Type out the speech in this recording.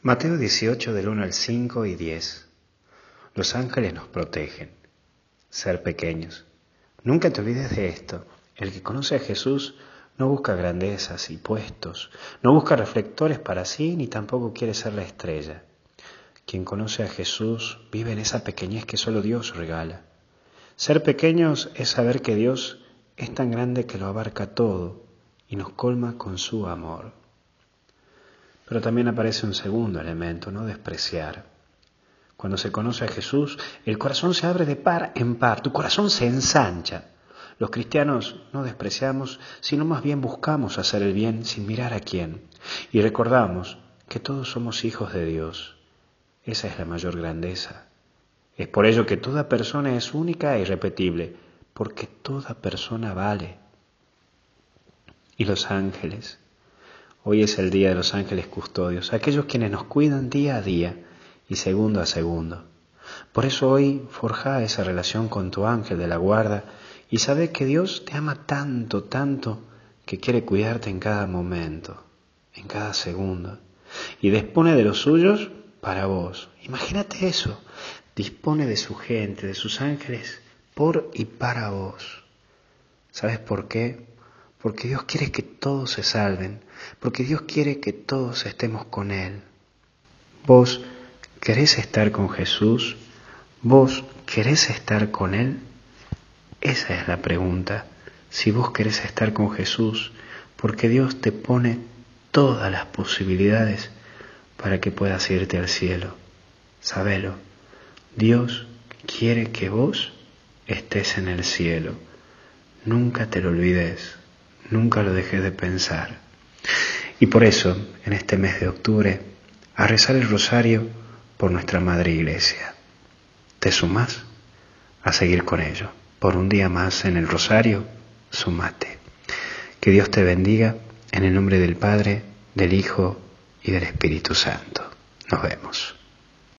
Mateo 18 del 1 al 5 y 10. Los ángeles nos protegen. Ser pequeños. Nunca te olvides de esto. El que conoce a Jesús no busca grandezas y puestos, no busca reflectores para sí ni tampoco quiere ser la estrella. Quien conoce a Jesús vive en esa pequeñez que solo Dios regala. Ser pequeños es saber que Dios es tan grande que lo abarca todo y nos colma con su amor. Pero también aparece un segundo elemento, no despreciar. Cuando se conoce a Jesús, el corazón se abre de par en par, tu corazón se ensancha. Los cristianos no despreciamos, sino más bien buscamos hacer el bien sin mirar a quién. Y recordamos que todos somos hijos de Dios. Esa es la mayor grandeza. Es por ello que toda persona es única e irrepetible, porque toda persona vale. Y los ángeles, Hoy es el día de los ángeles custodios, aquellos quienes nos cuidan día a día y segundo a segundo. Por eso hoy forja esa relación con tu ángel de la guarda y sabe que Dios te ama tanto, tanto, que quiere cuidarte en cada momento, en cada segundo. Y dispone de los suyos para vos. Imagínate eso. Dispone de su gente, de sus ángeles, por y para vos. ¿Sabes por qué? Porque Dios quiere que todos se salven, porque Dios quiere que todos estemos con Él. ¿Vos querés estar con Jesús? ¿Vos querés estar con Él? Esa es la pregunta. Si vos querés estar con Jesús, porque Dios te pone todas las posibilidades para que puedas irte al cielo. Sabelo, Dios quiere que vos estés en el cielo. Nunca te lo olvides. Nunca lo dejé de pensar. Y por eso, en este mes de octubre, a rezar el rosario por nuestra Madre Iglesia. ¿Te sumas? A seguir con ello. Por un día más en el rosario, sumate. Que Dios te bendiga en el nombre del Padre, del Hijo y del Espíritu Santo. Nos vemos.